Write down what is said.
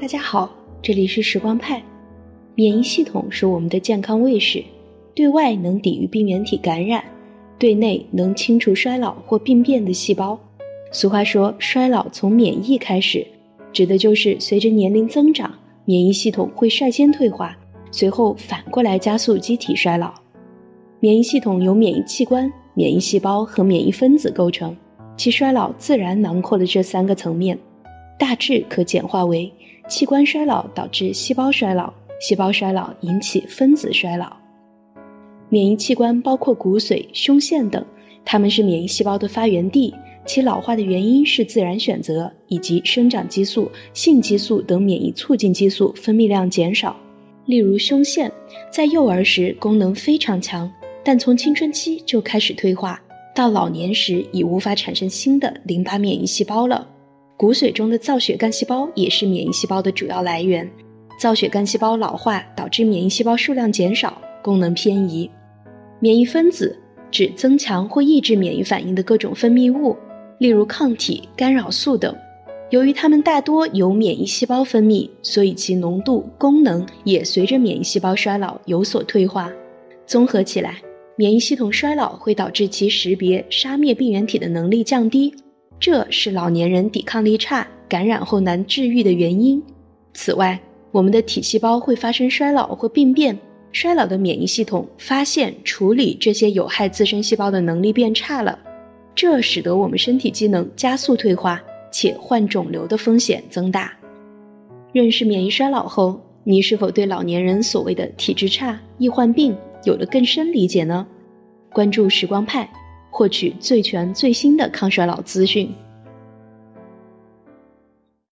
大家好，这里是时光派。免疫系统是我们的健康卫士，对外能抵御病原体感染，对内能清除衰老或病变的细胞。俗话说，衰老从免疫开始，指的就是随着年龄增长，免疫系统会率先退化，随后反过来加速机体衰老。免疫系统由免疫器官、免疫细胞和免疫分子构成，其衰老自然囊括了这三个层面。大致可简化为：器官衰老导致细胞衰老，细胞衰老引起分子衰老。免疫器官包括骨髓、胸腺等，它们是免疫细胞的发源地，其老化的原因是自然选择以及生长激素、性激素等免疫促进激素分泌量减少。例如，胸腺在幼儿时功能非常强，但从青春期就开始退化，到老年时已无法产生新的淋巴免疫细胞了。骨髓中的造血干细胞也是免疫细胞的主要来源，造血干细胞老化导致免疫细胞数量减少，功能偏移。免疫分子指增强或抑制免疫反应的各种分泌物，例如抗体、干扰素等。由于它们大多由免疫细胞分泌，所以其浓度、功能也随着免疫细胞衰老有所退化。综合起来，免疫系统衰老会导致其识别、杀灭病原体的能力降低。这是老年人抵抗力差、感染后难治愈的原因。此外，我们的体细胞会发生衰老或病变，衰老的免疫系统发现、处理这些有害自身细胞的能力变差了，这使得我们身体机能加速退化，且患肿瘤的风险增大。认识免疫衰老后，你是否对老年人所谓的体质差、易患病有了更深理解呢？关注时光派。获取最全最新的抗衰老资讯。